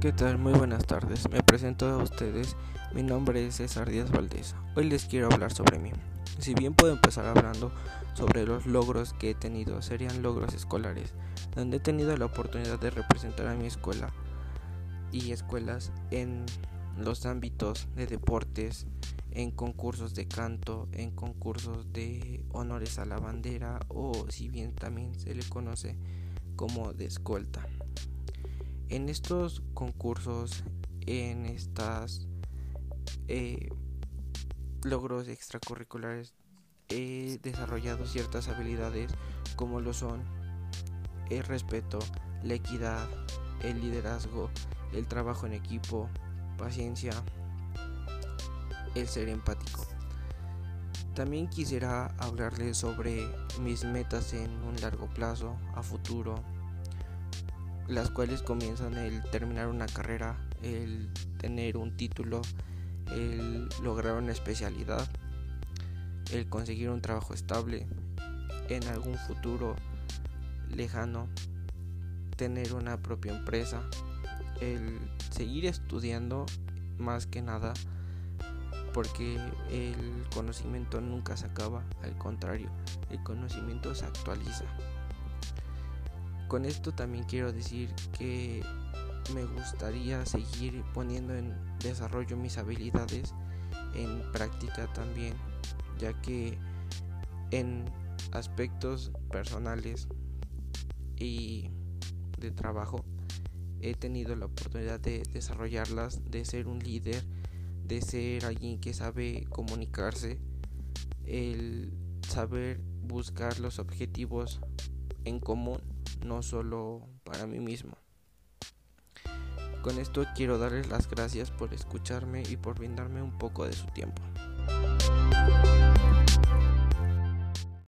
¿Qué tal? Muy buenas tardes. Me presento a ustedes. Mi nombre es César Díaz Valdés. Hoy les quiero hablar sobre mí. Si bien puedo empezar hablando sobre los logros que he tenido, serían logros escolares, donde he tenido la oportunidad de representar a mi escuela y escuelas en los ámbitos de deportes, en concursos de canto, en concursos de honores a la bandera o si bien también se le conoce como de escolta. En estos concursos, en estas eh, logros extracurriculares, he desarrollado ciertas habilidades como lo son el respeto, la equidad, el liderazgo, el trabajo en equipo, paciencia, el ser empático. También quisiera hablarles sobre mis metas en un largo plazo, a futuro, las cuales comienzan el terminar una carrera, el tener un título, el lograr una especialidad, el conseguir un trabajo estable, en algún futuro lejano, tener una propia empresa, el seguir estudiando más que nada porque el conocimiento nunca se acaba, al contrario, el conocimiento se actualiza. Con esto también quiero decir que me gustaría seguir poniendo en desarrollo mis habilidades en práctica también, ya que en aspectos personales y de trabajo he tenido la oportunidad de desarrollarlas, de ser un líder, de ser alguien que sabe comunicarse, el saber buscar los objetivos en común no solo para mí mismo. Con esto quiero darles las gracias por escucharme y por brindarme un poco de su tiempo.